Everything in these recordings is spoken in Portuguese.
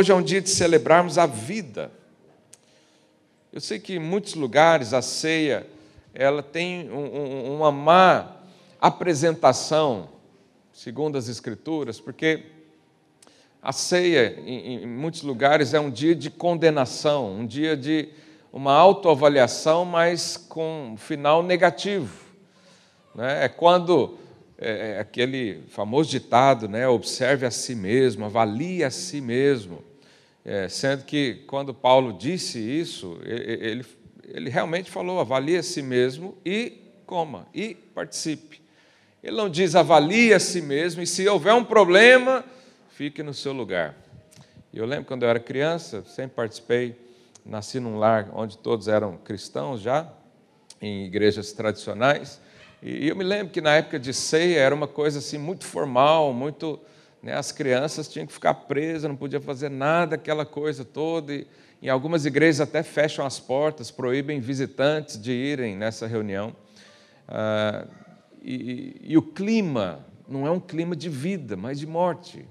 hoje é um dia de celebrarmos a vida. Eu sei que em muitos lugares a ceia ela tem um, um, uma má apresentação, segundo as Escrituras, porque a ceia, em, em muitos lugares, é um dia de condenação, um dia de uma autoavaliação, mas com um final negativo. Né? É quando é, é aquele famoso ditado, né? observe a si mesmo, avalie a si mesmo. É, sendo que quando Paulo disse isso, ele, ele realmente falou: avalie a si mesmo e coma, e participe. Ele não diz avalie a si mesmo, e se houver um problema, fique no seu lugar. Eu lembro quando eu era criança, sempre participei, nasci num lar onde todos eram cristãos já, em igrejas tradicionais, e eu me lembro que na época de ceia era uma coisa assim muito formal, muito. Né, as crianças tinham que ficar presas, não podia fazer nada, aquela coisa toda. E, em algumas igrejas até fecham as portas, proíbem visitantes de irem nessa reunião. Ah, e, e o clima não é um clima de vida, mas de morte.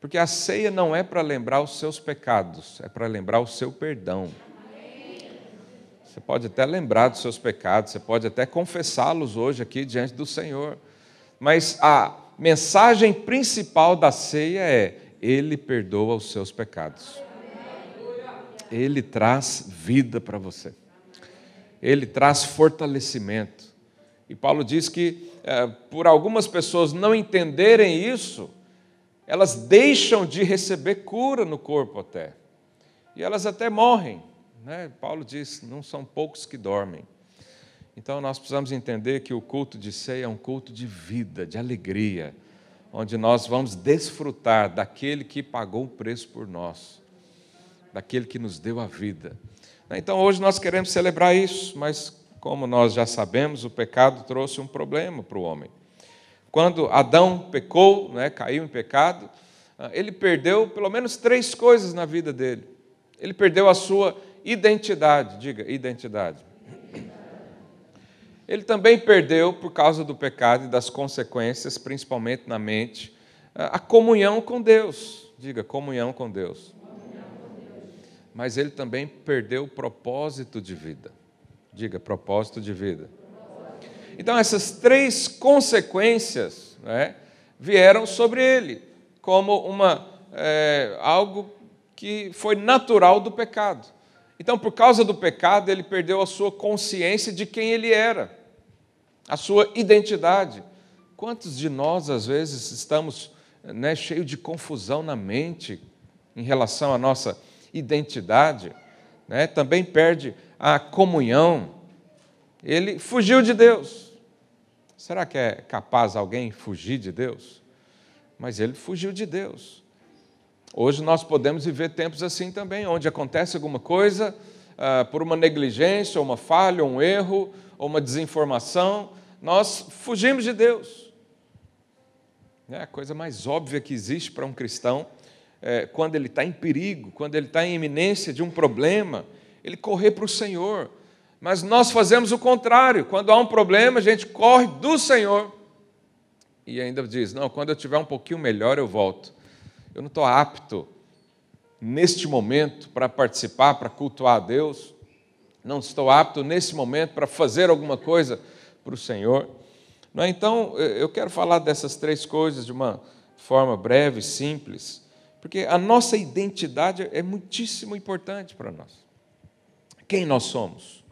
Porque a ceia não é para lembrar os seus pecados, é para lembrar o seu perdão. Você pode até lembrar dos seus pecados, você pode até confessá-los hoje aqui diante do Senhor. Mas a mensagem principal da ceia é: Ele perdoa os seus pecados. Ele traz vida para você. Ele traz fortalecimento. E Paulo diz que, é, por algumas pessoas não entenderem isso, elas deixam de receber cura no corpo até. E elas até morrem. Né? Paulo diz: não são poucos que dormem. Então nós precisamos entender que o culto de ceia é um culto de vida, de alegria, onde nós vamos desfrutar daquele que pagou o preço por nós, daquele que nos deu a vida. Então hoje nós queremos celebrar isso, mas como nós já sabemos, o pecado trouxe um problema para o homem. Quando Adão pecou, né, caiu em pecado, ah, ele perdeu pelo menos três coisas na vida dele. Ele perdeu a sua identidade, diga, identidade. Ele também perdeu, por causa do pecado e das consequências, principalmente na mente, a comunhão com Deus. Diga, comunhão com Deus. Mas ele também perdeu o propósito de vida. Diga, propósito de vida. Então, essas três consequências né, vieram sobre ele, como uma, é, algo que foi natural do pecado. Então, por causa do pecado, ele perdeu a sua consciência de quem ele era, a sua identidade. Quantos de nós, às vezes, estamos né, cheios de confusão na mente em relação à nossa identidade? Né? Também perde a comunhão. Ele fugiu de Deus. Será que é capaz alguém fugir de Deus? Mas ele fugiu de Deus. Hoje nós podemos viver tempos assim também, onde acontece alguma coisa ah, por uma negligência, uma falha, um erro, ou uma desinformação, nós fugimos de Deus. É a coisa mais óbvia que existe para um cristão, é, quando ele está em perigo, quando ele está em iminência de um problema, ele correr para o Senhor. Mas nós fazemos o contrário, quando há um problema, a gente corre do Senhor. E ainda diz: não, quando eu tiver um pouquinho melhor, eu volto eu não estou apto neste momento para participar, para cultuar a Deus, não estou apto nesse momento para fazer alguma coisa para o Senhor. É? Então, eu quero falar dessas três coisas de uma forma breve, simples, porque a nossa identidade é muitíssimo importante para nós. Quem nós somos?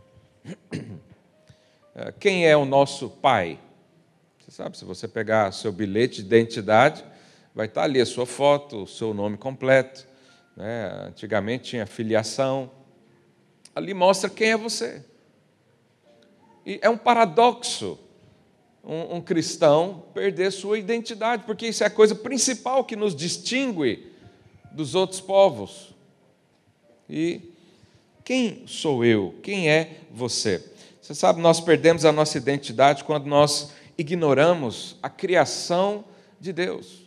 Quem é o nosso pai? Você sabe, se você pegar seu bilhete de identidade, vai estar ali a sua foto, o seu nome completo. Né? Antigamente tinha filiação. Ali mostra quem é você. E é um paradoxo um, um, cristão perder sua identidade, porque isso é a coisa principal que nos distingue dos outros povos. E quem sou eu? Quem é você? Você sabe, nós perdemos a nossa identidade quando nós ignoramos a criação de Deus.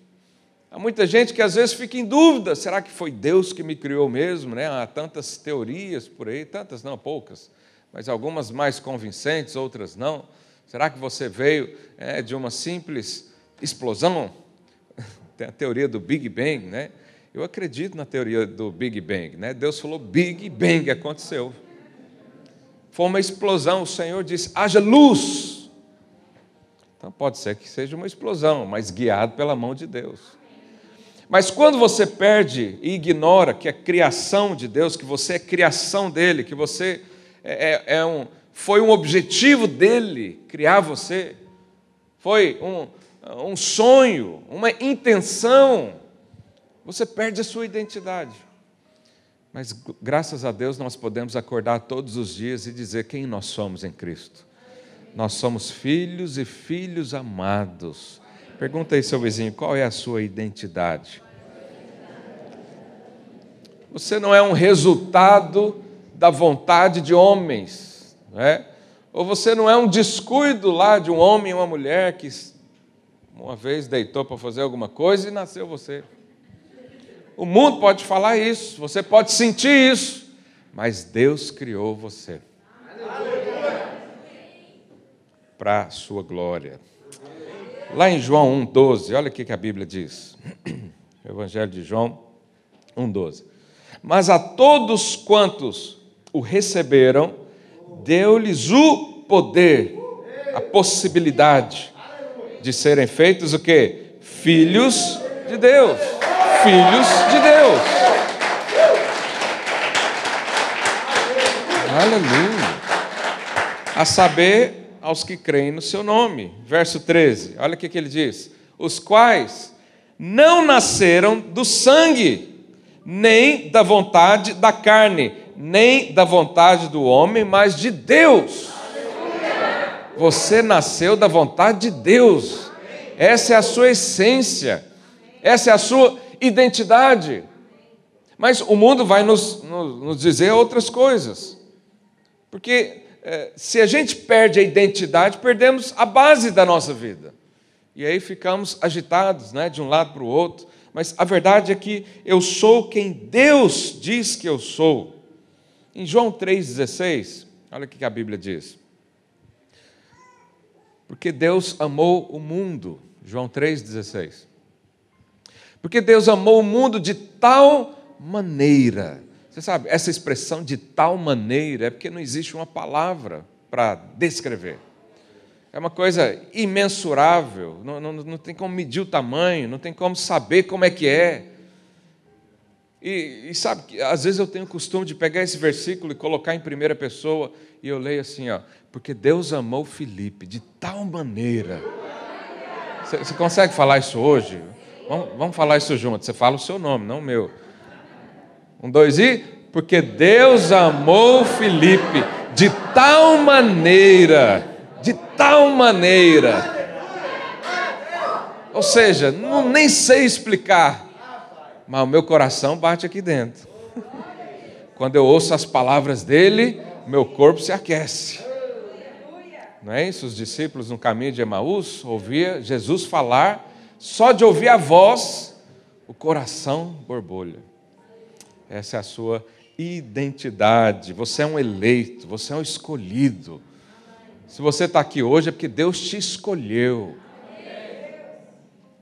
Há muita gente que às vezes fica em dúvida: será que foi Deus que me criou mesmo? Né? Há tantas teorias por aí, tantas não, poucas, mas algumas mais convincentes, outras não. Será que você veio é, de uma simples explosão? Tem a teoria do Big Bang, né? Eu acredito na teoria do Big Bang, né? Deus falou Big Bang, aconteceu. Foi uma explosão, o Senhor disse: haja luz. Então pode ser que seja uma explosão, mas guiado pela mão de Deus. Mas quando você perde e ignora que é criação de Deus, que você é criação dele, que você é, é, é um, foi um objetivo dele criar você, foi um, um sonho, uma intenção, você perde a sua identidade. Mas graças a Deus nós podemos acordar todos os dias e dizer quem nós somos em Cristo. Nós somos filhos e filhos amados Pergunta aí, seu vizinho, qual é a sua identidade? Você não é um resultado da vontade de homens, não é? ou você não é um descuido lá de um homem e uma mulher que uma vez deitou para fazer alguma coisa e nasceu você. O mundo pode falar isso, você pode sentir isso, mas Deus criou você para a sua glória. Lá em João 1,12, olha o que a Bíblia diz. Evangelho de João 1,12. Mas a todos quantos o receberam, deu-lhes o poder, a possibilidade de serem feitos o quê? Filhos de Deus. Filhos de Deus. Aleluia. A saber, aos que creem no seu nome. Verso 13, olha o que, ele diz: Os quais não nasceram do sangue, nem da vontade da carne, nem da vontade do homem, mas de Deus. Você nasceu da vontade de Deus. Essa é a sua essência. Essa é a sua identidade. Mas o mundo vai nos, nos, nos dizer outras coisas. Porque se a gente perde a identidade, perdemos a base da nossa vida. E aí ficamos agitados, né, de um lado para o outro. Mas a verdade é que eu sou quem Deus diz que eu sou. Em João 3,16, olha o que a Bíblia diz. Porque Deus amou o mundo. João 3,16. Porque Deus amou o mundo de tal maneira você sabe, essa expressão de tal maneira é porque não existe uma palavra para descrever. É uma coisa imensurável, não, não, não tem como medir o tamanho, não tem como saber como é que é. E, e sabe às vezes eu tenho o costume de pegar esse versículo e colocar em primeira pessoa e eu leio assim, ó, porque Deus amou Felipe de tal maneira. Você, você consegue falar isso hoje? Vamos, vamos falar isso junto. Você fala o seu nome, não o meu. Um, dois e. Porque Deus amou Felipe de tal maneira, de tal maneira. Ou seja, não, nem sei explicar, mas o meu coração bate aqui dentro. Quando eu ouço as palavras dele, meu corpo se aquece. Não é isso? Os discípulos no caminho de Emaús ouvia Jesus falar, só de ouvir a voz, o coração borbulha. Essa é a sua identidade. Você é um eleito, você é um escolhido. Se você está aqui hoje é porque Deus te escolheu.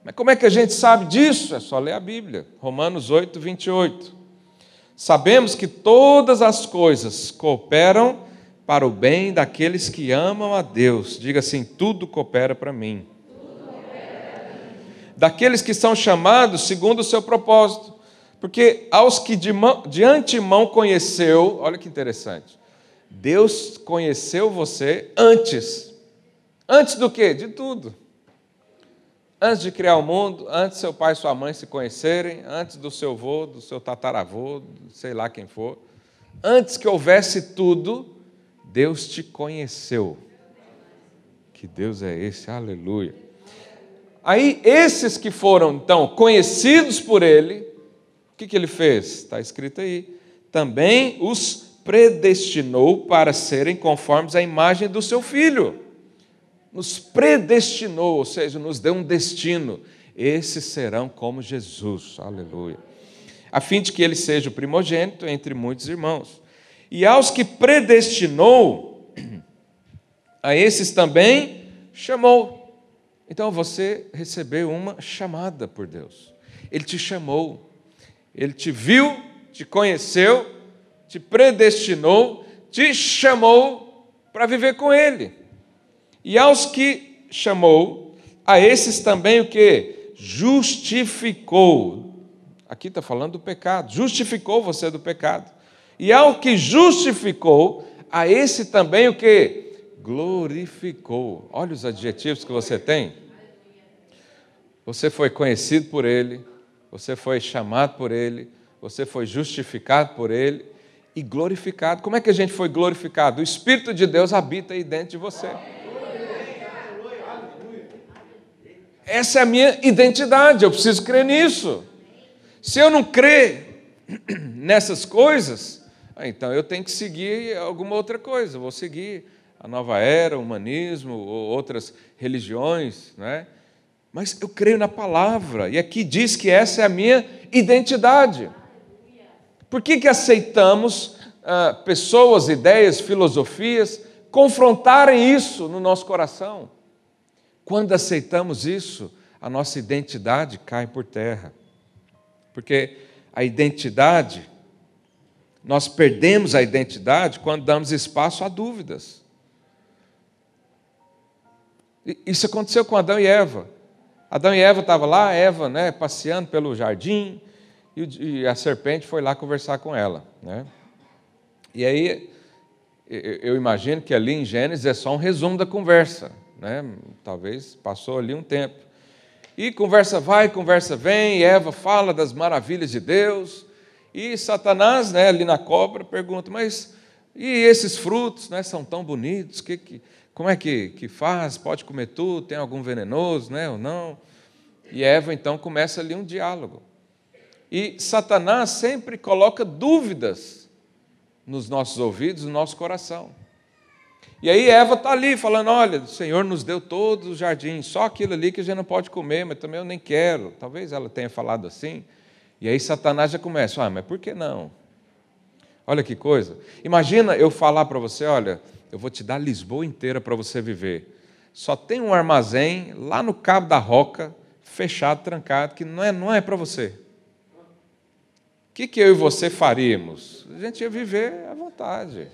Mas como é que a gente sabe disso? É só ler a Bíblia. Romanos 8, 28. Sabemos que todas as coisas cooperam para o bem daqueles que amam a Deus. Diga assim: tudo coopera para mim. Daqueles que são chamados segundo o seu propósito. Porque aos que de, mão, de antemão conheceu, olha que interessante, Deus conheceu você antes. Antes do quê? De tudo. Antes de criar o mundo, antes seu pai e sua mãe se conhecerem, antes do seu avô, do seu tataravô, sei lá quem for. Antes que houvesse tudo, Deus te conheceu. Que Deus é esse? Aleluia. Aí, esses que foram, então, conhecidos por Ele, que, que ele fez? Está escrito aí. Também os predestinou para serem conformes à imagem do seu filho. Nos predestinou, ou seja, nos deu um destino. Esses serão como Jesus. Aleluia. A fim de que ele seja o primogênito entre muitos irmãos. E aos que predestinou, a esses também chamou. Então você recebeu uma chamada por Deus. Ele te chamou. Ele te viu, te conheceu, te predestinou, te chamou para viver com Ele. E aos que chamou, a esses também o que? Justificou. Aqui está falando do pecado. Justificou você do pecado. E ao que justificou, a esse também o que? Glorificou. Olha os adjetivos que você tem. Você foi conhecido por Ele, você foi chamado por Ele, você foi justificado por Ele e glorificado. Como é que a gente foi glorificado? O Espírito de Deus habita aí dentro de você. Essa é a minha identidade, eu preciso crer nisso. Se eu não crer nessas coisas, ah, então eu tenho que seguir alguma outra coisa. Vou seguir a nova era, o humanismo, ou outras religiões, né? Mas eu creio na palavra, e aqui diz que essa é a minha identidade. Por que, que aceitamos ah, pessoas, ideias, filosofias confrontarem isso no nosso coração? Quando aceitamos isso, a nossa identidade cai por terra. Porque a identidade, nós perdemos a identidade quando damos espaço a dúvidas. Isso aconteceu com Adão e Eva. Adão e Eva estavam lá, Eva né, passeando pelo jardim, e a serpente foi lá conversar com ela. Né? E aí, eu imagino que ali em Gênesis é só um resumo da conversa. Né? Talvez passou ali um tempo. E conversa vai, conversa vem, Eva fala das maravilhas de Deus, e Satanás, né, ali na cobra, pergunta, mas e esses frutos né, são tão bonitos, que, que, como é que, que faz? Pode comer tudo? Tem algum venenoso né, ou não? E Eva então começa ali um diálogo. E Satanás sempre coloca dúvidas nos nossos ouvidos, no nosso coração. E aí Eva está ali falando: olha, o Senhor nos deu todos os jardins, só aquilo ali que a gente não pode comer, mas também eu nem quero. Talvez ela tenha falado assim. E aí Satanás já começa: ah, mas por que não? Olha que coisa. Imagina eu falar para você: olha, eu vou te dar Lisboa inteira para você viver. Só tem um armazém lá no Cabo da Roca, fechado, trancado, que não é, não é para você. O que, que eu e você faríamos? A gente ia viver à vontade.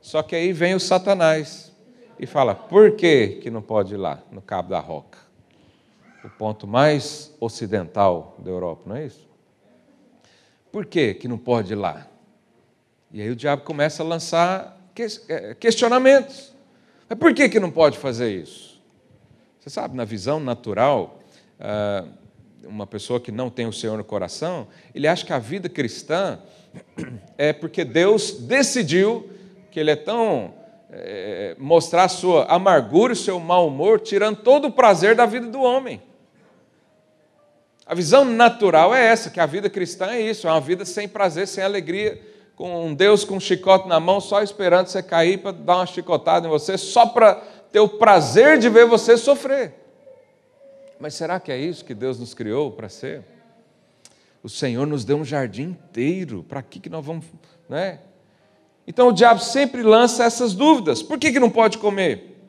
Só que aí vem o Satanás e fala: por que, que não pode ir lá, no Cabo da Roca? O ponto mais ocidental da Europa, não é isso? Por que, que não pode ir lá? E aí o diabo começa a lançar é, questionamentos. Mas por que, que não pode fazer isso? Você sabe, na visão natural, ah, uma pessoa que não tem o Senhor no coração, ele acha que a vida cristã é porque Deus decidiu que ele é tão. É, mostrar a sua amargura, o seu mau humor, tirando todo o prazer da vida do homem. A visão natural é essa, que a vida cristã é isso, é uma vida sem prazer, sem alegria, com um Deus com um chicote na mão, só esperando você cair para dar uma chicotada em você, só para ter o prazer de ver você sofrer. Mas será que é isso que Deus nos criou para ser? O Senhor nos deu um jardim inteiro, para que, que nós vamos. Né? Então o diabo sempre lança essas dúvidas: por que, que não pode comer?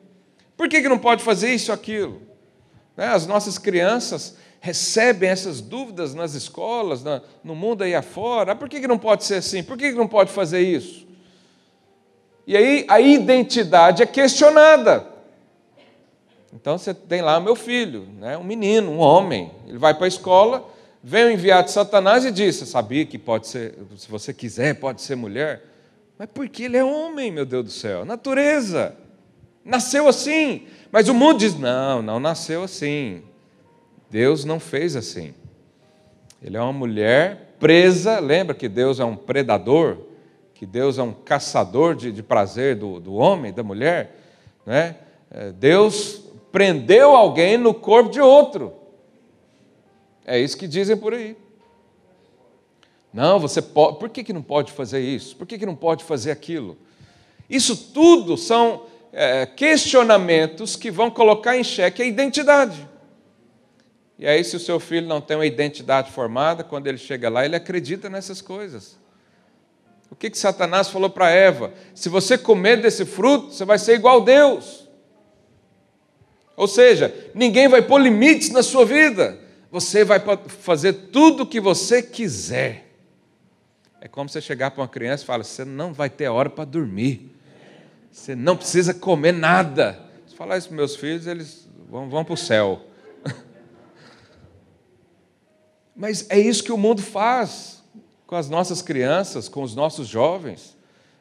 Por que, que não pode fazer isso aquilo? Né? As nossas crianças recebem essas dúvidas nas escolas, no mundo aí afora. Ah, por que, que não pode ser assim? Por que, que não pode fazer isso? E aí a identidade é questionada. Então você tem lá meu filho, né, um menino, um homem. Ele vai para a escola, vem o enviado de Satanás e diz: Você sabia que pode ser, se você quiser, pode ser mulher? Mas porque ele é homem, meu Deus do céu, natureza. Nasceu assim. Mas o mundo diz: Não, não nasceu assim. Deus não fez assim. Ele é uma mulher presa, lembra que Deus é um predador, que Deus é um caçador de, de prazer do, do homem, da mulher. Né? É, Deus prendeu alguém no corpo de outro. É isso que dizem por aí. Não, você pode. Por que, que não pode fazer isso? Por que, que não pode fazer aquilo? Isso tudo são é, questionamentos que vão colocar em xeque a identidade. E aí, se o seu filho não tem uma identidade formada, quando ele chega lá, ele acredita nessas coisas. O que, que Satanás falou para Eva? Se você comer desse fruto, você vai ser igual a Deus. Ou seja, ninguém vai pôr limites na sua vida. você vai fazer tudo o que você quiser. É como você chegar para uma criança e falar: você não vai ter hora para dormir, você não precisa comer nada. Se falar isso para meus filhos, eles vão, vão para o céu. Mas é isso que o mundo faz com as nossas crianças, com os nossos jovens.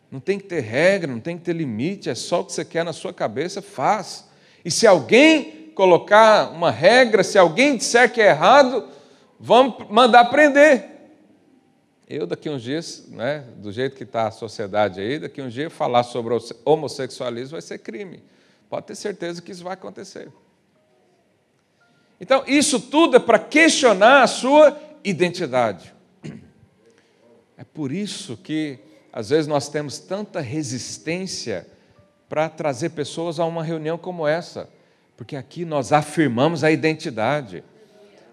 Não tem que ter regra, não tem que ter limite, é só o que você quer na sua cabeça, faz. E se alguém colocar uma regra, se alguém disser que é errado, vamos mandar prender. Eu, daqui uns dias, né, do jeito que está a sociedade aí, daqui uns dias, falar sobre homossexualismo vai ser crime. Pode ter certeza que isso vai acontecer. Então, isso tudo é para questionar a sua identidade. É por isso que às vezes nós temos tanta resistência para trazer pessoas a uma reunião como essa, porque aqui nós afirmamos a identidade,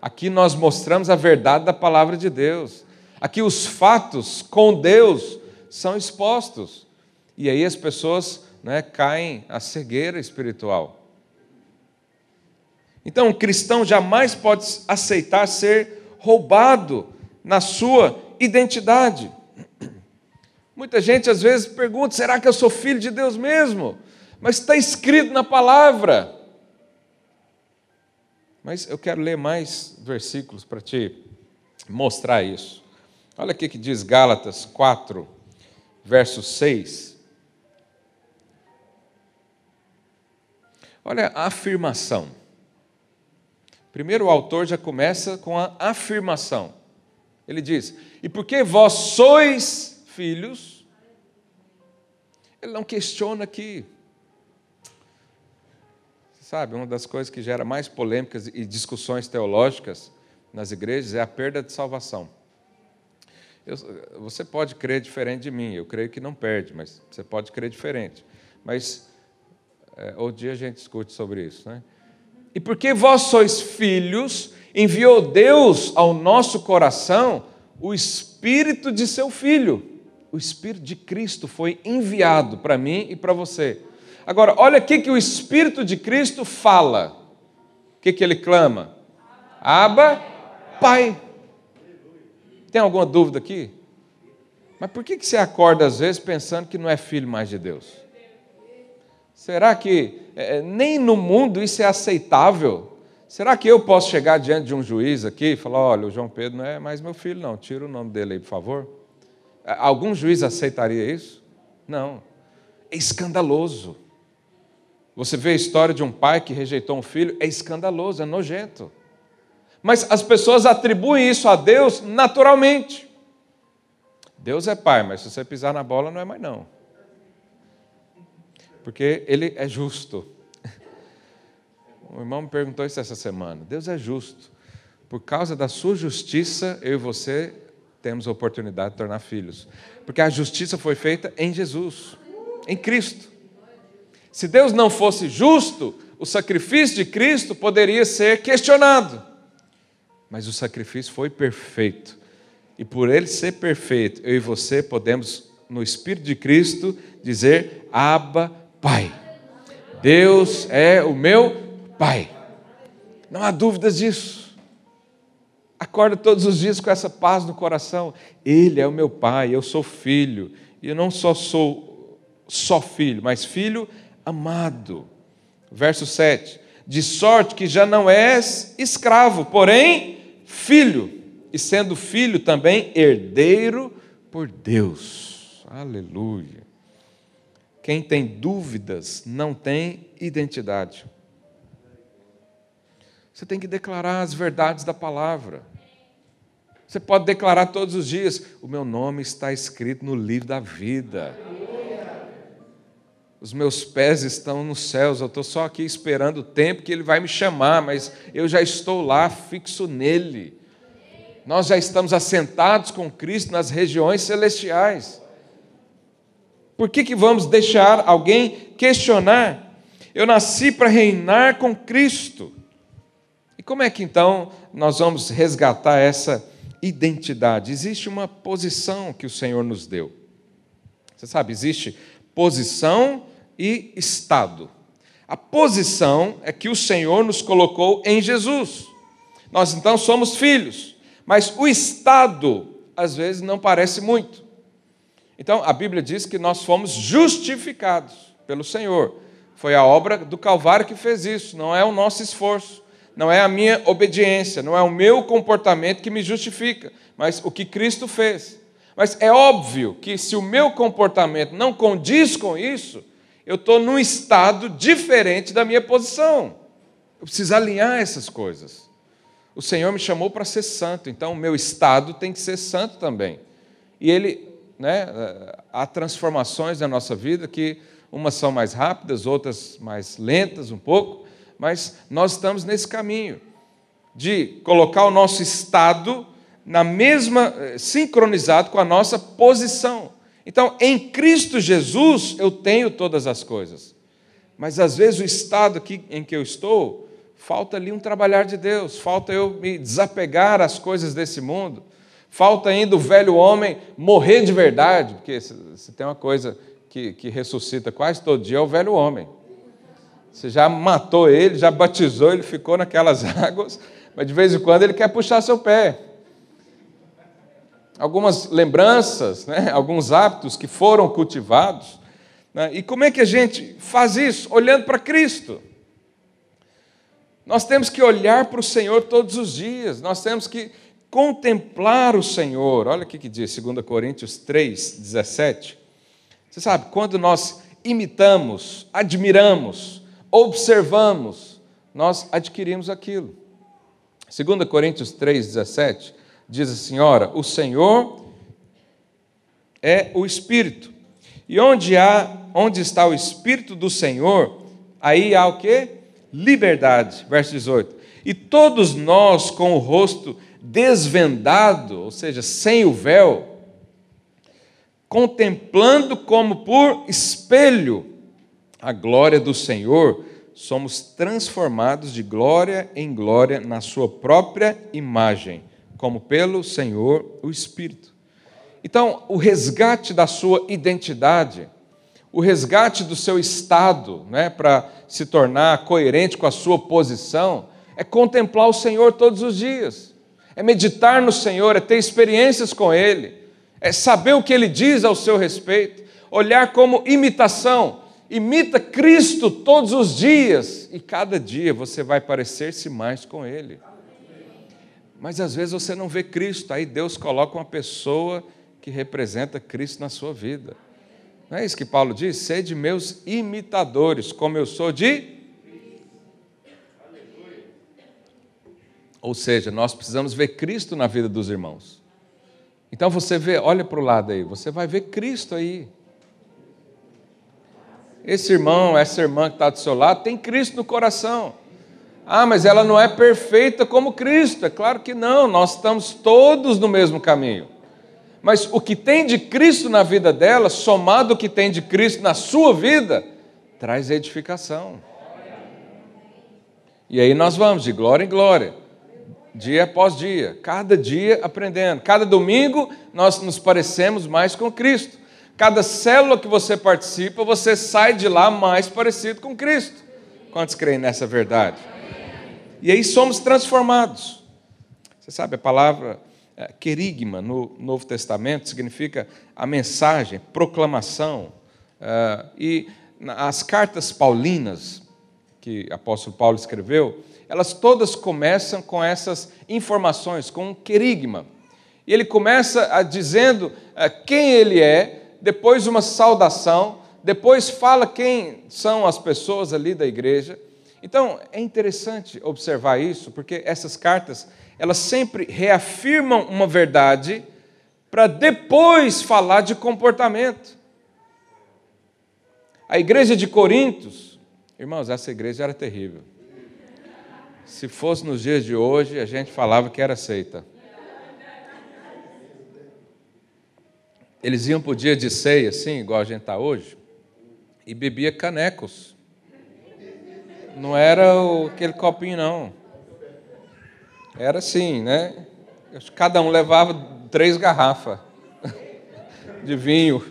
aqui nós mostramos a verdade da palavra de Deus, aqui os fatos com Deus são expostos, e aí as pessoas né, caem à cegueira espiritual. Então, um cristão jamais pode aceitar ser roubado na sua identidade. Muita gente às vezes pergunta: será que eu sou filho de Deus mesmo? Mas está escrito na palavra. Mas eu quero ler mais versículos para te mostrar isso. Olha aqui que diz Gálatas 4, verso 6. Olha a afirmação. Primeiro o autor já começa com a afirmação. Ele diz: E porque vós sois filhos. Ele não questiona aqui. Sabe, uma das coisas que gera mais polêmicas e discussões teológicas nas igrejas é a perda de salvação. Eu, você pode crer diferente de mim, eu creio que não perde, mas você pode crer diferente. Mas é, outro dia a gente discute sobre isso. Né? E porque vós sois filhos, enviou Deus ao nosso coração o Espírito de seu Filho o Espírito de Cristo foi enviado para mim e para você. Agora, olha o que, que o Espírito de Cristo fala. O que, que ele clama? Aba, Pai. Tem alguma dúvida aqui? Mas por que, que você acorda às vezes pensando que não é filho mais de Deus? Será que é, nem no mundo isso é aceitável? Será que eu posso chegar diante de um juiz aqui e falar: olha, o João Pedro não é mais meu filho, não, tira o nome dele aí, por favor? Algum juiz aceitaria isso? Não. É escandaloso. Você vê a história de um pai que rejeitou um filho, é escandaloso, é nojento. Mas as pessoas atribuem isso a Deus naturalmente. Deus é pai, mas se você pisar na bola não é mais não. Porque ele é justo. O irmão me perguntou isso essa semana. Deus é justo. Por causa da sua justiça, eu e você temos a oportunidade de tornar filhos. Porque a justiça foi feita em Jesus, em Cristo. Se Deus não fosse justo, o sacrifício de Cristo poderia ser questionado. Mas o sacrifício foi perfeito. E por ele ser perfeito, eu e você podemos, no Espírito de Cristo, dizer: Abba, Pai. Deus é o meu Pai. Não há dúvidas disso. Acorda todos os dias com essa paz no coração. Ele é o meu pai, eu sou filho. E eu não só sou só filho, mas filho amado. Verso 7. De sorte que já não és escravo, porém filho, e sendo filho também herdeiro por Deus. Aleluia. Quem tem dúvidas não tem identidade. Você tem que declarar as verdades da palavra. Você pode declarar todos os dias: o meu nome está escrito no livro da vida. Os meus pés estão nos céus, eu estou só aqui esperando o tempo que Ele vai me chamar, mas eu já estou lá, fixo nele. Nós já estamos assentados com Cristo nas regiões celestiais. Por que, que vamos deixar alguém questionar? Eu nasci para reinar com Cristo. E como é que então nós vamos resgatar essa identidade? Existe uma posição que o Senhor nos deu. Você sabe, existe posição e estado. A posição é que o Senhor nos colocou em Jesus. Nós então somos filhos, mas o estado às vezes não parece muito. Então a Bíblia diz que nós fomos justificados pelo Senhor. Foi a obra do Calvário que fez isso, não é o nosso esforço, não é a minha obediência, não é o meu comportamento que me justifica, mas o que Cristo fez. Mas é óbvio que se o meu comportamento não condiz com isso, eu estou num estado diferente da minha posição. Eu preciso alinhar essas coisas. O Senhor me chamou para ser santo, então o meu estado tem que ser santo também. E Ele, né, há transformações na nossa vida que umas são mais rápidas, outras mais lentas um pouco, mas nós estamos nesse caminho de colocar o nosso estado na mesma eh, sincronizado com a nossa posição. Então, em Cristo Jesus eu tenho todas as coisas. Mas às vezes o estado aqui em que eu estou, falta ali um trabalhar de Deus, falta eu me desapegar às coisas desse mundo, falta ainda o velho homem morrer de verdade, porque se tem uma coisa que, que ressuscita quase todo dia é o velho homem. Você já matou ele, já batizou, ele ficou naquelas águas, mas de vez em quando ele quer puxar seu pé algumas lembranças, né? alguns hábitos que foram cultivados. Né? E como é que a gente faz isso? Olhando para Cristo. Nós temos que olhar para o Senhor todos os dias, nós temos que contemplar o Senhor. Olha o que diz 2 Coríntios 3, 17. Você sabe, quando nós imitamos, admiramos, observamos, nós adquirimos aquilo. 2 Coríntios 3, 17 diz a senhora: O Senhor é o Espírito. E onde há, onde está o Espírito do Senhor, aí há o que? Liberdade. Verso 18. E todos nós com o rosto desvendado, ou seja, sem o véu, contemplando como por espelho a glória do Senhor, somos transformados de glória em glória na sua própria imagem como pelo Senhor o Espírito. Então, o resgate da sua identidade, o resgate do seu estado, né, para se tornar coerente com a sua posição, é contemplar o Senhor todos os dias, é meditar no Senhor, é ter experiências com Ele, é saber o que Ele diz ao seu respeito, olhar como imitação, imita Cristo todos os dias, e cada dia você vai parecer-se mais com Ele. Mas às vezes você não vê Cristo, aí Deus coloca uma pessoa que representa Cristo na sua vida. Não é isso que Paulo diz? Sede meus imitadores, como eu sou de. Ou seja, nós precisamos ver Cristo na vida dos irmãos. Então você vê, olha para o lado aí, você vai ver Cristo aí. Esse irmão, essa irmã que está do seu lado, tem Cristo no coração. Ah, mas ela não é perfeita como Cristo. É claro que não, nós estamos todos no mesmo caminho. Mas o que tem de Cristo na vida dela, somado ao que tem de Cristo na sua vida, traz edificação. E aí nós vamos de glória em glória, dia após dia, cada dia aprendendo. Cada domingo nós nos parecemos mais com Cristo. Cada célula que você participa, você sai de lá mais parecido com Cristo. Quantos creem nessa verdade? E aí somos transformados. Você sabe, a palavra é, querigma no Novo Testamento significa a mensagem, proclamação. É, e as cartas paulinas, que o apóstolo Paulo escreveu, elas todas começam com essas informações, com um querigma. E ele começa a, dizendo é, quem ele é, depois uma saudação, depois fala quem são as pessoas ali da igreja, então, é interessante observar isso, porque essas cartas, elas sempre reafirmam uma verdade para depois falar de comportamento. A igreja de Corintos, irmãos, essa igreja era terrível. Se fosse nos dias de hoje, a gente falava que era seita. Eles iam para o dia de ceia, assim, igual a gente está hoje, e bebia canecos. Não era o, aquele copinho, não. Era assim, né? Cada um levava três garrafas de vinho.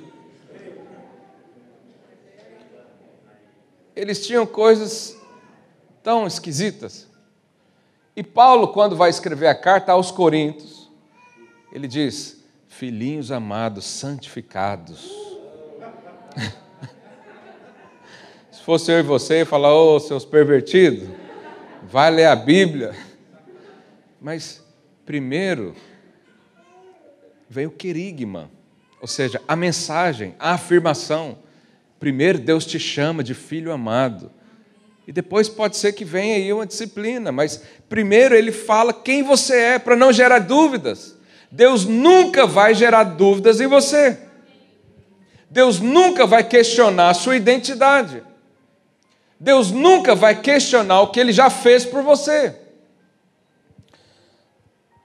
Eles tinham coisas tão esquisitas. E Paulo, quando vai escrever a carta aos Coríntios, ele diz: Filhinhos amados, santificados. Se fosse eu e você, falar, ô oh, seus pervertidos, vai ler a Bíblia. Mas, primeiro, veio o querigma, ou seja, a mensagem, a afirmação. Primeiro, Deus te chama de filho amado. E depois pode ser que venha aí uma disciplina, mas primeiro ele fala quem você é, para não gerar dúvidas. Deus nunca vai gerar dúvidas em você. Deus nunca vai questionar a sua identidade. Deus nunca vai questionar o que ele já fez por você.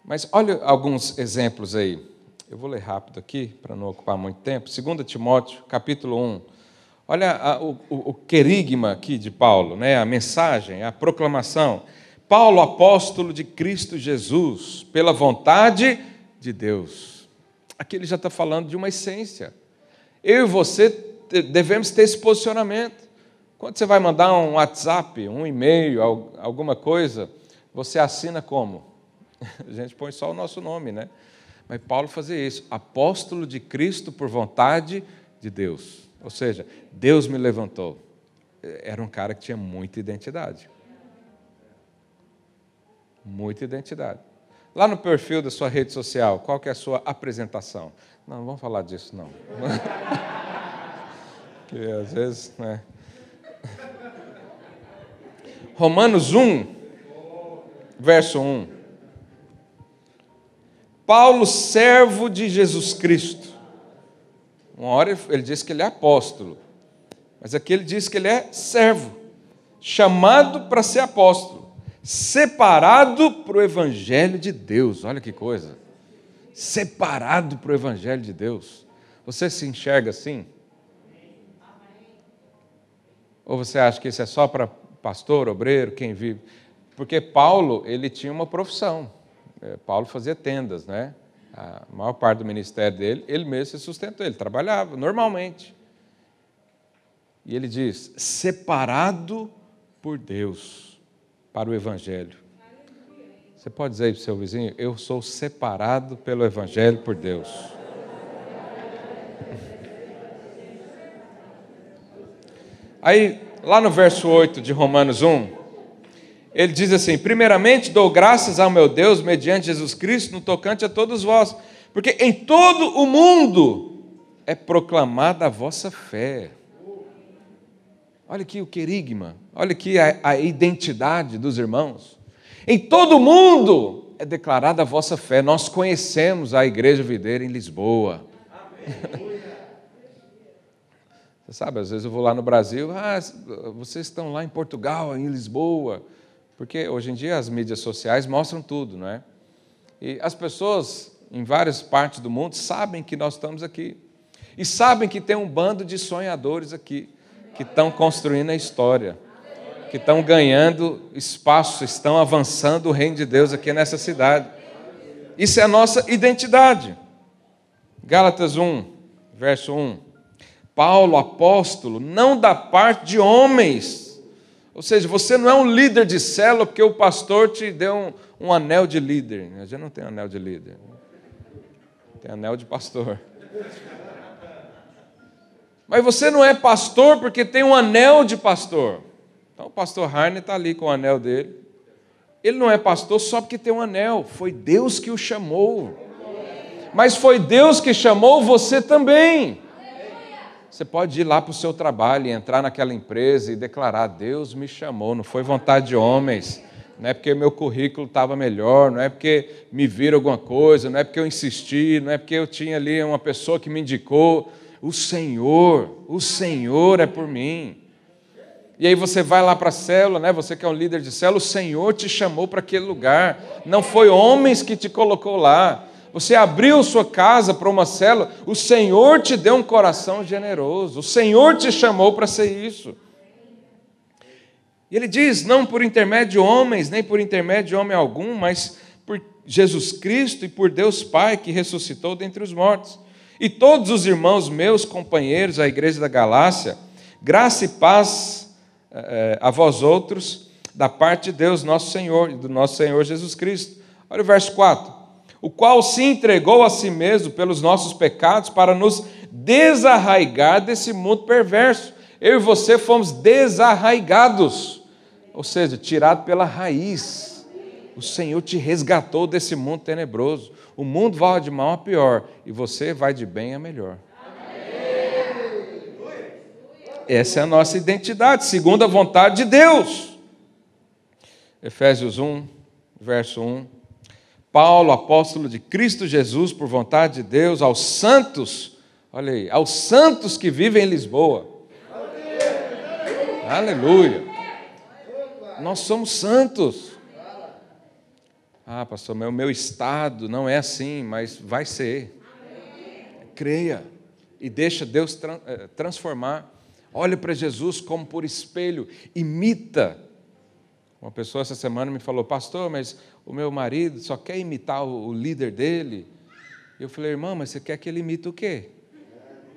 Mas olha alguns exemplos aí. Eu vou ler rápido aqui, para não ocupar muito tempo. 2 Timóteo, capítulo 1. Olha a, o, o querigma aqui de Paulo, né? a mensagem, a proclamação. Paulo, apóstolo de Cristo Jesus, pela vontade de Deus. Aqui ele já está falando de uma essência. Eu e você devemos ter esse posicionamento. Quando você vai mandar um WhatsApp, um e-mail, alguma coisa, você assina como? A gente põe só o nosso nome, né? Mas Paulo fazia isso, apóstolo de Cristo por vontade de Deus. Ou seja, Deus me levantou. Era um cara que tinha muita identidade. Muita identidade. Lá no perfil da sua rede social, qual que é a sua apresentação? Não, não vamos falar disso, não. Porque às vezes, né? Romanos 1, verso 1. Paulo, servo de Jesus Cristo. Uma hora ele diz que ele é apóstolo, mas aqui ele diz que ele é servo, chamado para ser apóstolo, separado para o Evangelho de Deus. Olha que coisa! Separado para o Evangelho de Deus. Você se enxerga assim? Ou você acha que isso é só para pastor, obreiro, quem vive? Porque Paulo, ele tinha uma profissão. É, Paulo fazia tendas, né? A maior parte do ministério dele, ele mesmo se sustentou, ele trabalhava normalmente. E ele diz: separado por Deus para o Evangelho. Você pode dizer para o seu vizinho: Eu sou separado pelo Evangelho por Deus. Aí, lá no verso 8 de Romanos 1, ele diz assim: primeiramente dou graças ao meu Deus mediante Jesus Cristo no tocante a todos vós, porque em todo o mundo é proclamada a vossa fé. Olha aqui o querigma, olha aqui a, a identidade dos irmãos. Em todo o mundo é declarada a vossa fé. Nós conhecemos a Igreja Videira em Lisboa. Você sabe, às vezes eu vou lá no Brasil, ah, vocês estão lá em Portugal, em Lisboa. Porque hoje em dia as mídias sociais mostram tudo, não é? E as pessoas em várias partes do mundo sabem que nós estamos aqui. E sabem que tem um bando de sonhadores aqui, que estão construindo a história, que estão ganhando espaço, estão avançando o reino de Deus aqui nessa cidade. Isso é a nossa identidade. Gálatas 1, verso 1. Paulo, apóstolo, não da parte de homens, ou seja, você não é um líder de célula porque o pastor te deu um, um anel de líder. A gente não tem anel de líder. Tem anel de pastor. Mas você não é pastor porque tem um anel de pastor. Então o pastor Harney está ali com o anel dele. Ele não é pastor só porque tem um anel. Foi Deus que o chamou. Mas foi Deus que chamou você também. Você pode ir lá para o seu trabalho e entrar naquela empresa e declarar: Deus me chamou, não foi vontade de homens, não é porque meu currículo estava melhor, não é porque me viram alguma coisa, não é porque eu insisti, não é porque eu tinha ali uma pessoa que me indicou. O Senhor, o Senhor é por mim. E aí você vai lá para a célula, né? Você que é um líder de célula, o Senhor te chamou para aquele lugar. Não foi homens que te colocou lá você abriu sua casa para uma célula, o Senhor te deu um coração generoso, o Senhor te chamou para ser isso. E ele diz: não por intermédio de homens, nem por intermédio de homem algum, mas por Jesus Cristo e por Deus Pai que ressuscitou dentre os mortos. E todos os irmãos meus, companheiros, a igreja da Galácia, graça e paz eh, a vós outros, da parte de Deus, nosso Senhor, e do nosso Senhor Jesus Cristo. Olha o verso 4. O qual se entregou a si mesmo pelos nossos pecados para nos desarraigar desse mundo perverso. Eu e você fomos desarraigados, ou seja, tirados pela raiz. O Senhor te resgatou desse mundo tenebroso. O mundo vai de mal a pior e você vai de bem a melhor. Essa é a nossa identidade, segundo a vontade de Deus. Efésios 1, verso 1. Paulo, apóstolo de Cristo Jesus, por vontade de Deus, aos santos, olha aí, aos santos que vivem em Lisboa. Aleluia. Nós somos santos. Ah, pastor, meu, meu estado não é assim, mas vai ser. Creia e deixa Deus eh, transformar. Olha para Jesus como por espelho, imita. Uma pessoa essa semana me falou, pastor, mas o meu marido só quer imitar o líder dele. Eu falei, irmão, mas você quer que ele imite o quê?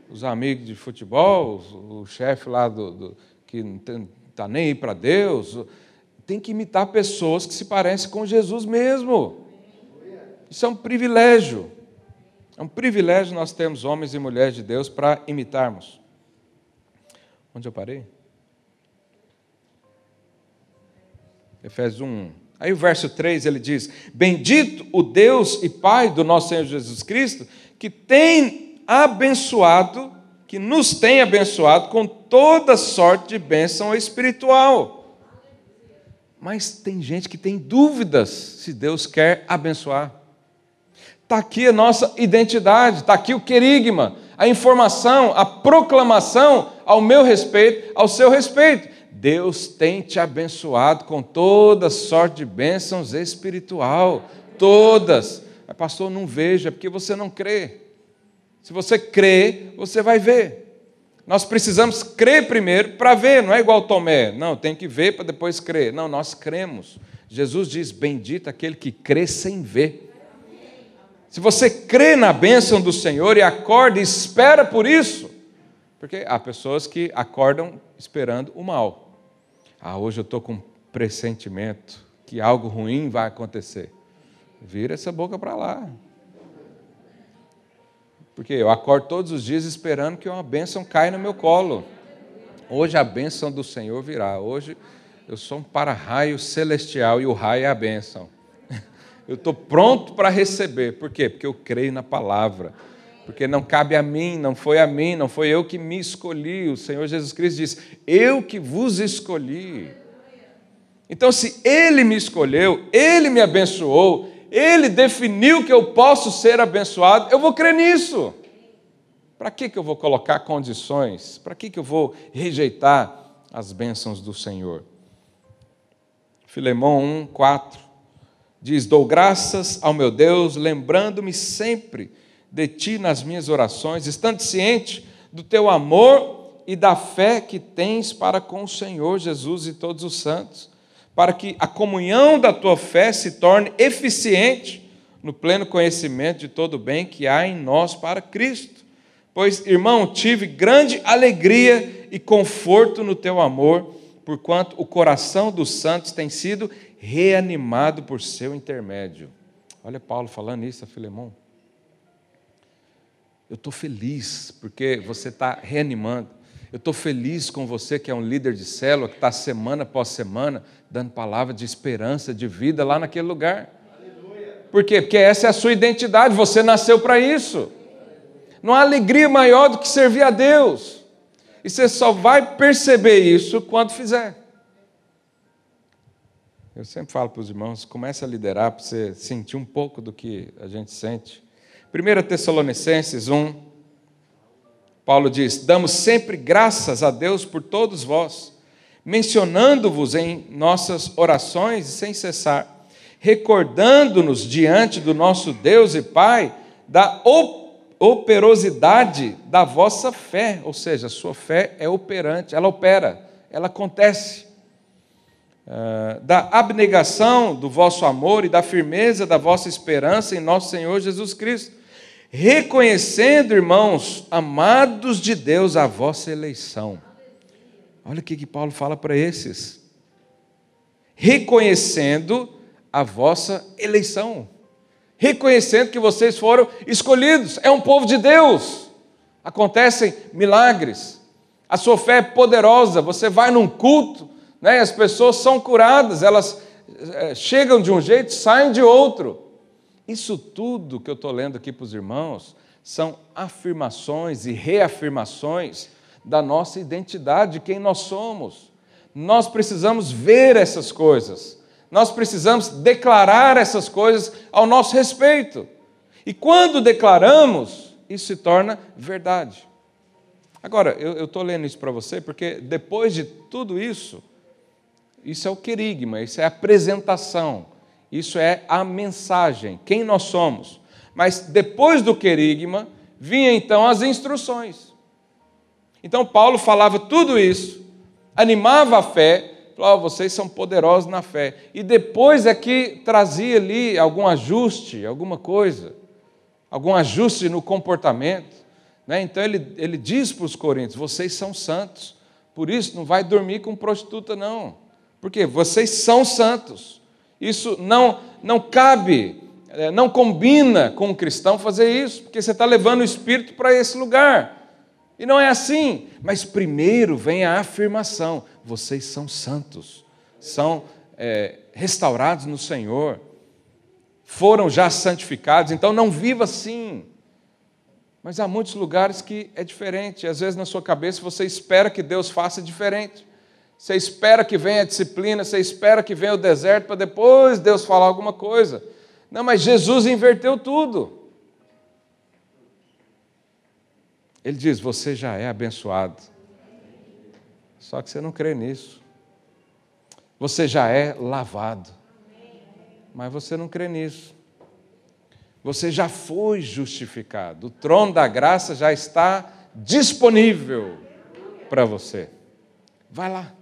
Os amigos de futebol, o chefe lá do, do que não está nem aí para Deus. Tem que imitar pessoas que se parecem com Jesus mesmo. Isso é um privilégio. É um privilégio nós termos homens e mulheres de Deus para imitarmos. Onde eu parei? Efésios 1. Aí o verso 3 ele diz: Bendito o Deus e Pai do nosso Senhor Jesus Cristo, que tem abençoado, que nos tem abençoado com toda sorte de bênção espiritual. Mas tem gente que tem dúvidas se Deus quer abençoar. Está aqui a nossa identidade, está aqui o querigma, a informação, a proclamação ao meu respeito, ao seu respeito. Deus tem te abençoado com toda sorte de bênçãos espiritual, todas. Mas, pastor, não veja, porque você não crê. Se você crê, você vai ver. Nós precisamos crer primeiro para ver, não é igual Tomé. Não, tem que ver para depois crer. Não, nós cremos. Jesus diz: Bendito aquele que crê sem ver. Se você crê na bênção do Senhor e acorda e espera por isso, porque há pessoas que acordam esperando o mal. Ah, hoje eu estou com um pressentimento que algo ruim vai acontecer. Vira essa boca para lá. Porque eu acordo todos os dias esperando que uma bênção caia no meu colo. Hoje a bênção do Senhor virá. Hoje eu sou um para-raio celestial e o raio é a bênção. Eu estou pronto para receber. Por quê? Porque eu creio na palavra. Porque não cabe a mim, não foi a mim, não foi eu que me escolhi. O Senhor Jesus Cristo diz: Eu que vos escolhi. Então, se Ele me escolheu, Ele me abençoou, Ele definiu que eu posso ser abençoado, eu vou crer nisso. Para que, que eu vou colocar condições? Para que, que eu vou rejeitar as bênçãos do Senhor? Filemão 1, 4 diz: Dou graças ao meu Deus, lembrando-me sempre de ti nas minhas orações, estando ciente do teu amor e da fé que tens para com o Senhor Jesus e todos os santos, para que a comunhão da tua fé se torne eficiente no pleno conhecimento de todo o bem que há em nós para Cristo. Pois, irmão, tive grande alegria e conforto no teu amor, porquanto o coração dos santos tem sido reanimado por seu intermédio. Olha Paulo falando isso a Filemão. Eu estou feliz porque você está reanimando. Eu estou feliz com você que é um líder de célula, que está semana após semana dando palavra de esperança, de vida lá naquele lugar. Por quê? Porque essa é a sua identidade, você nasceu para isso. Não há alegria maior do que servir a Deus. E você só vai perceber isso quando fizer. Eu sempre falo para os irmãos, comece a liderar para você sentir um pouco do que a gente sente. 1 Tessalonicenses 1, Paulo diz: Damos sempre graças a Deus por todos vós, mencionando-vos em nossas orações sem cessar, recordando-nos diante do nosso Deus e Pai da operosidade da vossa fé, ou seja, a sua fé é operante, ela opera, ela acontece. Uh, da abnegação do vosso amor e da firmeza da vossa esperança em nosso Senhor Jesus Cristo, reconhecendo, irmãos, amados de Deus, a vossa eleição. Olha o que, que Paulo fala para esses. reconhecendo a vossa eleição, reconhecendo que vocês foram escolhidos, é um povo de Deus. Acontecem milagres, a sua fé é poderosa, você vai num culto, né, as pessoas são curadas, elas é, chegam de um jeito, saem de outro. Isso tudo que eu estou lendo aqui para os irmãos são afirmações e reafirmações da nossa identidade, de quem nós somos. Nós precisamos ver essas coisas, nós precisamos declarar essas coisas ao nosso respeito. E quando declaramos, isso se torna verdade. Agora, eu estou lendo isso para você porque depois de tudo isso, isso é o querigma, isso é a apresentação, isso é a mensagem, quem nós somos. Mas depois do querigma, vinha então as instruções. Então Paulo falava tudo isso, animava a fé, falava, oh, vocês são poderosos na fé. E depois é que trazia ali algum ajuste, alguma coisa, algum ajuste no comportamento. Né? Então ele, ele diz para os coríntios: vocês são santos, por isso não vai dormir com prostituta, não. Porque vocês são santos. Isso não, não cabe, é, não combina com um cristão fazer isso, porque você está levando o espírito para esse lugar. E não é assim. Mas primeiro vem a afirmação: vocês são santos, são é, restaurados no Senhor, foram já santificados, então não viva assim. Mas há muitos lugares que é diferente. Às vezes na sua cabeça você espera que Deus faça diferente. Você espera que venha a disciplina, você espera que venha o deserto para depois Deus falar alguma coisa. Não, mas Jesus inverteu tudo. Ele diz: Você já é abençoado. Só que você não crê nisso. Você já é lavado. Mas você não crê nisso. Você já foi justificado. O trono da graça já está disponível para você. Vai lá.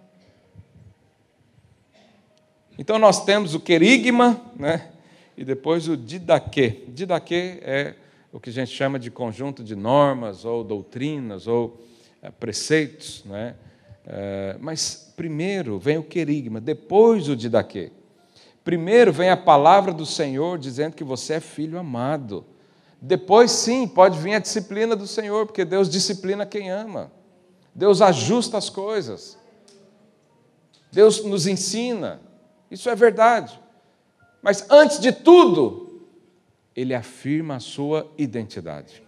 Então nós temos o querigma, né? E depois o didaquê. Didaquê é o que a gente chama de conjunto de normas ou doutrinas ou é, preceitos, né? É, mas primeiro vem o querigma, depois o didaquê. Primeiro vem a palavra do Senhor dizendo que você é filho amado. Depois, sim, pode vir a disciplina do Senhor, porque Deus disciplina quem ama. Deus ajusta as coisas. Deus nos ensina. Isso é verdade. Mas antes de tudo, ele afirma a sua identidade.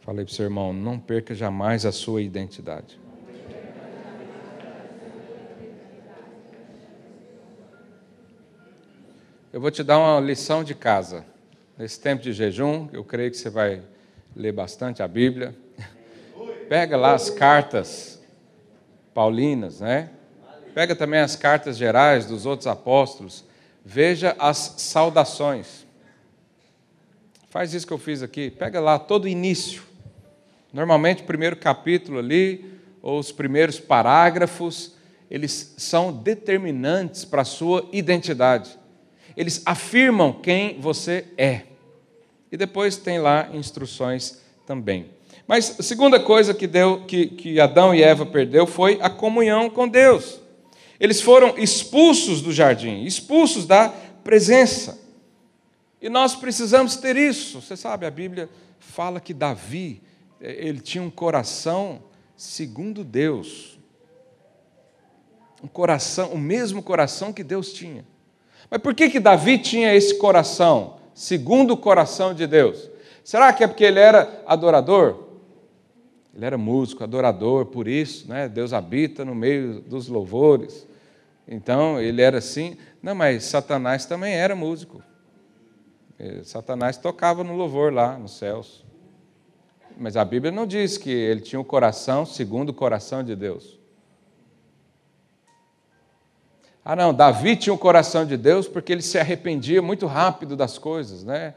Falei para o seu irmão, não perca jamais a sua identidade. Eu vou te dar uma lição de casa. Nesse tempo de jejum, eu creio que você vai ler bastante a Bíblia. Pega lá as cartas paulinas, né? Pega também as cartas gerais dos outros apóstolos. Veja as saudações. Faz isso que eu fiz aqui. Pega lá todo o início. Normalmente, o primeiro capítulo ali, ou os primeiros parágrafos, eles são determinantes para a sua identidade. Eles afirmam quem você é. E depois tem lá instruções também. Mas a segunda coisa que, deu, que, que Adão e Eva perdeu foi a comunhão com Deus. Eles foram expulsos do jardim, expulsos da presença. E nós precisamos ter isso. Você sabe, a Bíblia fala que Davi, eh, ele tinha um coração segundo Deus. Um coração, o mesmo coração que Deus tinha. Mas por que que Davi tinha esse coração segundo o coração de Deus? Será que é porque ele era adorador? Ele era músico, adorador, por isso, né? Deus habita no meio dos louvores. Então, ele era assim. Não, mas Satanás também era músico. É, Satanás tocava no louvor lá nos céus. Mas a Bíblia não diz que ele tinha um coração segundo o coração de Deus. Ah, não, Davi tinha o coração de Deus porque ele se arrependia muito rápido das coisas, né?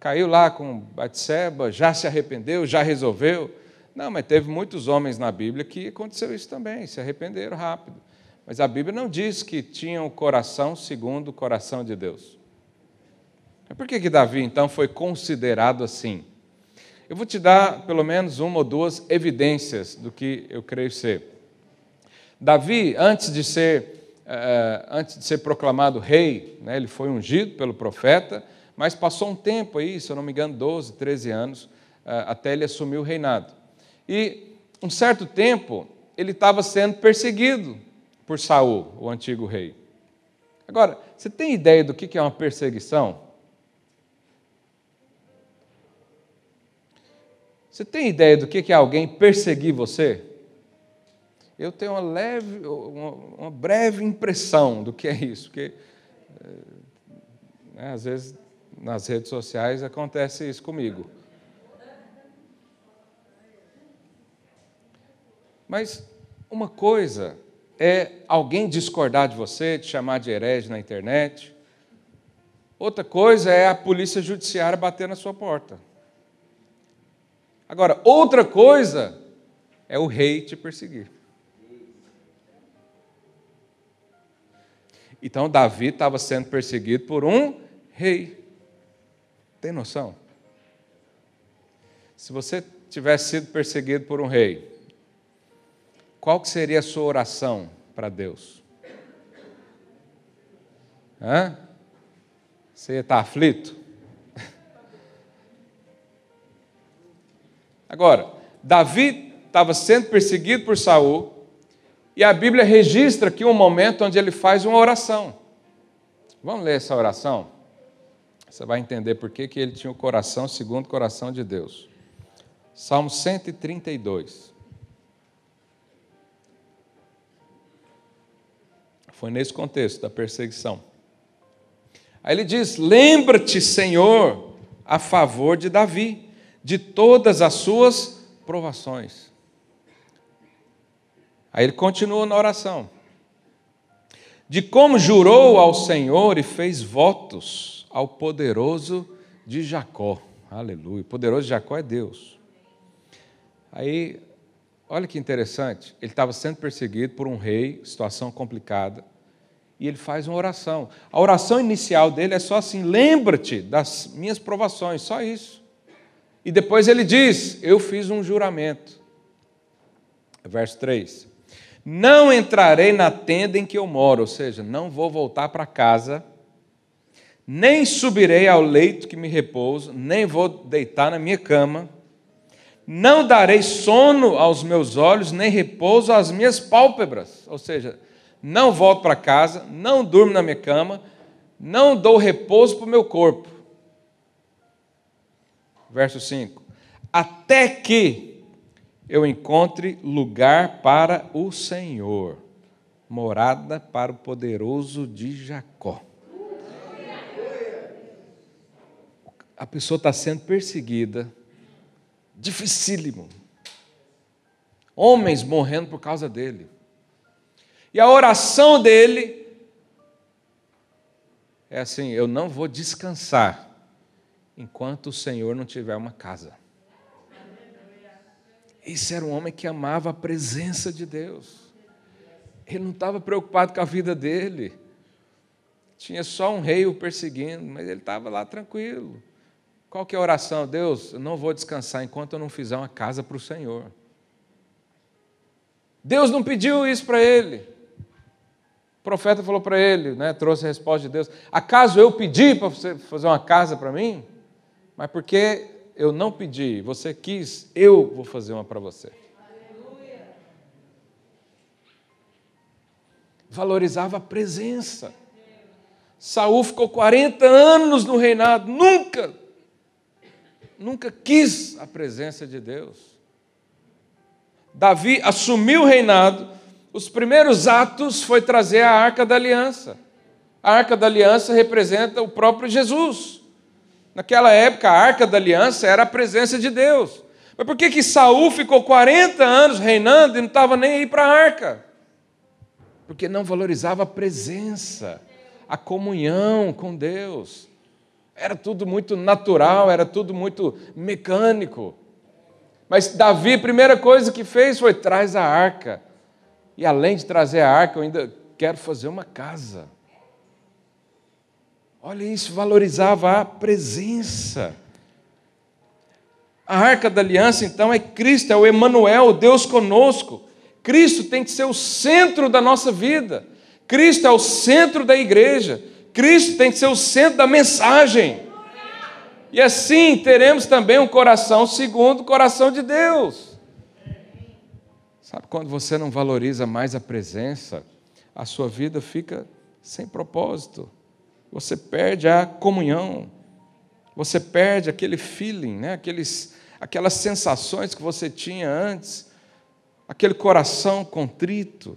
Caiu lá com Batseba, já se arrependeu, já resolveu. Não, mas teve muitos homens na Bíblia que aconteceu isso também, se arrependeram rápido. Mas a Bíblia não diz que tinham o coração segundo o coração de Deus. Por que, que Davi, então, foi considerado assim? Eu vou te dar pelo menos uma ou duas evidências do que eu creio ser. Davi, antes de ser eh, antes de ser proclamado rei, né, ele foi ungido pelo profeta, mas passou um tempo aí, se eu não me engano, 12, 13 anos, eh, até ele assumir o reinado. E um certo tempo ele estava sendo perseguido por Saul, o antigo rei. Agora, você tem ideia do que é uma perseguição? Você tem ideia do que é alguém perseguir você? Eu tenho uma leve, uma, breve impressão do que é isso, porque eh, né, às vezes nas redes sociais acontece isso comigo. Mas uma coisa é alguém discordar de você, te chamar de herege na internet. Outra coisa é a polícia judiciária bater na sua porta. Agora, outra coisa é o rei te perseguir. Então, Davi estava sendo perseguido por um rei. Tem noção? Se você tivesse sido perseguido por um rei, qual que seria a sua oração para Deus? Hã? Você está aflito? Agora, Davi estava sendo perseguido por Saul, e a Bíblia registra aqui um momento onde ele faz uma oração. Vamos ler essa oração? Você vai entender por que, que ele tinha o coração segundo o coração de Deus. Salmo 132. Foi nesse contexto da perseguição. Aí ele diz: Lembra-te, Senhor, a favor de Davi, de todas as suas provações. Aí ele continua na oração. De como jurou ao Senhor e fez votos ao poderoso de Jacó. Aleluia. O poderoso de Jacó é Deus. Aí, olha que interessante. Ele estava sendo perseguido por um rei, situação complicada e ele faz uma oração. A oração inicial dele é só assim: lembra-te das minhas provações, só isso. E depois ele diz: Eu fiz um juramento. Verso 3: Não entrarei na tenda em que eu moro, ou seja, não vou voltar para casa, nem subirei ao leito que me repouso, nem vou deitar na minha cama, não darei sono aos meus olhos, nem repouso às minhas pálpebras. Ou seja, não volto para casa, não durmo na minha cama, não dou repouso para o meu corpo. Verso 5: Até que eu encontre lugar para o Senhor, morada para o poderoso de Jacó. A pessoa está sendo perseguida, dificílimo. Homens morrendo por causa dele. E a oração dele é assim: eu não vou descansar enquanto o Senhor não tiver uma casa. Esse era um homem que amava a presença de Deus. Ele não estava preocupado com a vida dele. Tinha só um rei o perseguindo, mas ele estava lá tranquilo. Qual que é a oração? Deus, eu não vou descansar enquanto eu não fizer uma casa para o Senhor. Deus não pediu isso para ele. O profeta falou para ele, né, trouxe a resposta de Deus: Acaso eu pedi para você fazer uma casa para mim? Mas porque eu não pedi, você quis, eu vou fazer uma para você. Aleluia. Valorizava a presença. Saul ficou 40 anos no reinado, nunca, nunca quis a presença de Deus. Davi assumiu o reinado, os primeiros atos foi trazer a arca da aliança. A arca da aliança representa o próprio Jesus. Naquela época, a arca da aliança era a presença de Deus. Mas por que, que Saul ficou 40 anos reinando e não estava nem aí para a arca? Porque não valorizava a presença, a comunhão com Deus. Era tudo muito natural, era tudo muito mecânico. Mas Davi, a primeira coisa que fez foi traz a arca. E além de trazer a arca, eu ainda quero fazer uma casa. Olha isso, valorizava a presença. A arca da aliança, então, é Cristo, é o Emanuel, Deus conosco. Cristo tem que ser o centro da nossa vida. Cristo é o centro da igreja. Cristo tem que ser o centro da mensagem. E assim teremos também um coração segundo o coração de Deus. Sabe quando você não valoriza mais a presença, a sua vida fica sem propósito. Você perde a comunhão. Você perde aquele feeling, né? Aqueles, aquelas sensações que você tinha antes, aquele coração contrito,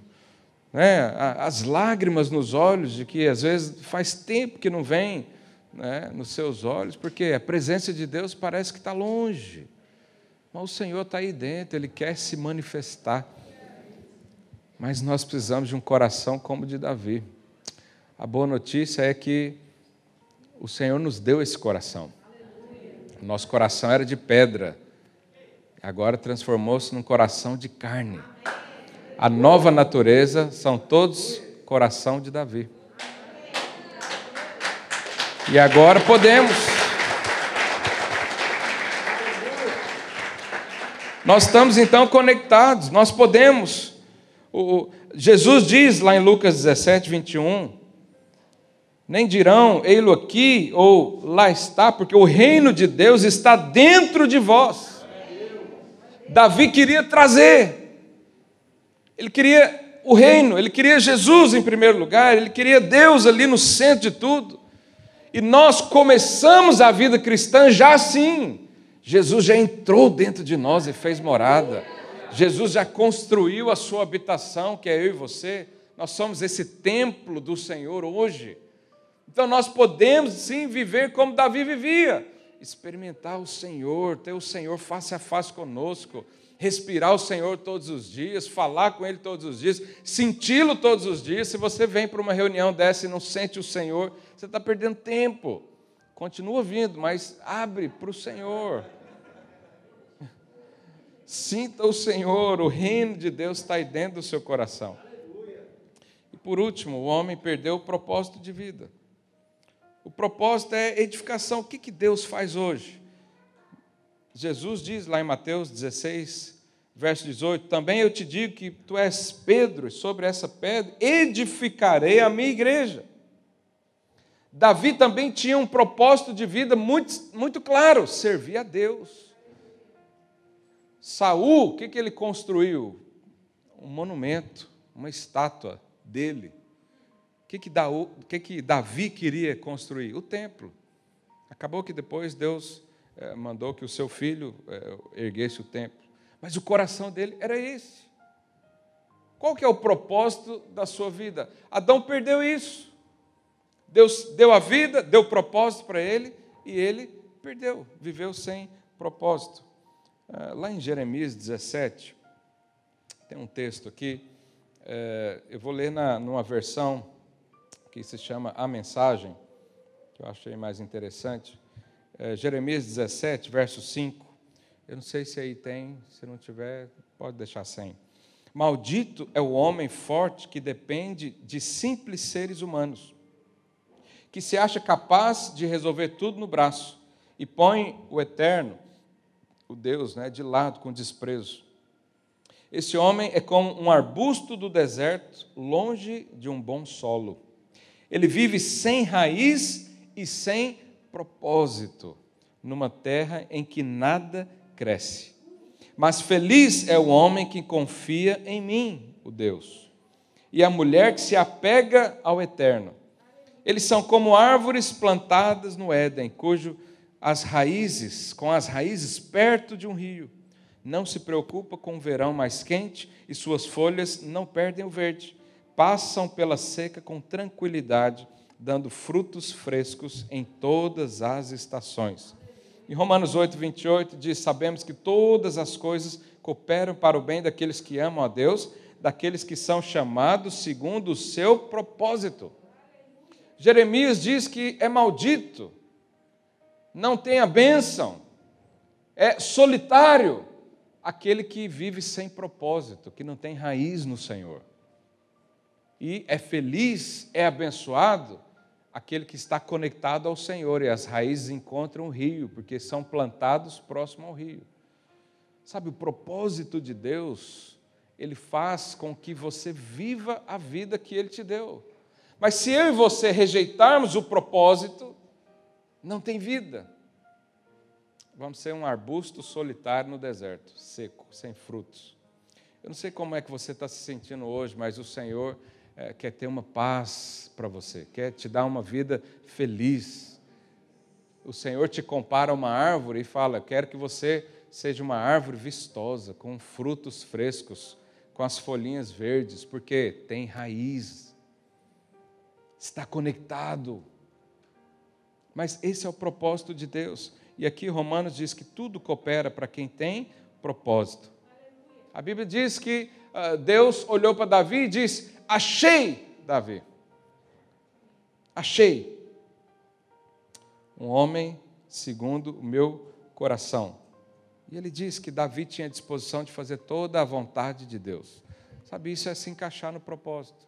né? as lágrimas nos olhos, de que às vezes faz tempo que não vem né? nos seus olhos, porque a presença de Deus parece que está longe. Mas o Senhor está aí dentro, Ele quer se manifestar. Mas nós precisamos de um coração como o de Davi. A boa notícia é que o Senhor nos deu esse coração. Nosso coração era de pedra, agora transformou-se num coração de carne. A nova natureza são todos coração de Davi. E agora podemos. Nós estamos então conectados, nós podemos. O, Jesus diz lá em Lucas 17, 21, nem dirão, ei-lo aqui ou lá está, porque o reino de Deus está dentro de vós. Davi queria trazer, ele queria o reino, ele queria Jesus em primeiro lugar, ele queria Deus ali no centro de tudo. E nós começamos a vida cristã já assim. Jesus já entrou dentro de nós e fez morada. Jesus já construiu a sua habitação, que é eu e você. Nós somos esse templo do Senhor hoje. Então nós podemos sim viver como Davi vivia, experimentar o Senhor, ter o Senhor face a face conosco, respirar o Senhor todos os dias, falar com Ele todos os dias, senti-lo todos os dias. Se você vem para uma reunião dessa e não sente o Senhor, você está perdendo tempo. Continua vindo, mas abre para o Senhor. Sinta o Senhor, o reino de Deus está aí dentro do seu coração. E por último, o homem perdeu o propósito de vida. O propósito é edificação. O que, que Deus faz hoje? Jesus diz lá em Mateus 16, verso 18: Também eu te digo que tu és Pedro, e sobre essa pedra edificarei a minha igreja. Davi também tinha um propósito de vida muito, muito claro: servir a Deus. Saul, o que, que ele construiu? Um monumento, uma estátua dele. Que, que, o que, que Davi queria construir? O templo. Acabou que depois Deus é, mandou que o seu filho é, erguesse o templo. Mas o coração dele era esse. Qual que é o propósito da sua vida? Adão perdeu isso. Deus deu a vida, deu propósito para ele e ele perdeu, viveu sem propósito. É, lá em Jeremias 17, tem um texto aqui, é, eu vou ler na, numa versão que se chama A Mensagem, que eu achei mais interessante. É, Jeremias 17, verso 5. Eu não sei se aí tem, se não tiver, pode deixar sem. Maldito é o homem forte que depende de simples seres humanos, que se acha capaz de resolver tudo no braço e põe o eterno, o Deus, né, de lado com desprezo. Esse homem é como um arbusto do deserto, longe de um bom solo. Ele vive sem raiz e sem propósito, numa terra em que nada cresce. Mas feliz é o homem que confia em mim, o Deus, e a mulher que se apega ao eterno. Eles são como árvores plantadas no Éden, cujo as raízes, com as raízes perto de um rio. Não se preocupa com o verão mais quente e suas folhas não perdem o verde passam pela seca com tranquilidade, dando frutos frescos em todas as estações. Em Romanos 8, 28 diz: Sabemos que todas as coisas cooperam para o bem daqueles que amam a Deus, daqueles que são chamados segundo o seu propósito. Jeremias diz que é maldito, não tem a bênção, é solitário aquele que vive sem propósito, que não tem raiz no Senhor. E é feliz, é abençoado aquele que está conectado ao Senhor e as raízes encontram o rio, porque são plantados próximo ao rio. Sabe, o propósito de Deus ele faz com que você viva a vida que ele te deu. Mas se eu e você rejeitarmos o propósito, não tem vida. Vamos ser um arbusto solitário no deserto, seco, sem frutos. Eu não sei como é que você está se sentindo hoje, mas o Senhor é, quer ter uma paz para você, quer te dar uma vida feliz. O Senhor te compara a uma árvore e fala: Quero que você seja uma árvore vistosa, com frutos frescos, com as folhinhas verdes, porque tem raiz, está conectado. Mas esse é o propósito de Deus. E aqui Romanos diz que tudo coopera para quem tem propósito. A Bíblia diz que uh, Deus olhou para Davi e disse: Achei Davi. Achei. Um homem segundo o meu coração. E ele diz que Davi tinha disposição de fazer toda a vontade de Deus. Sabe, isso é se encaixar no propósito.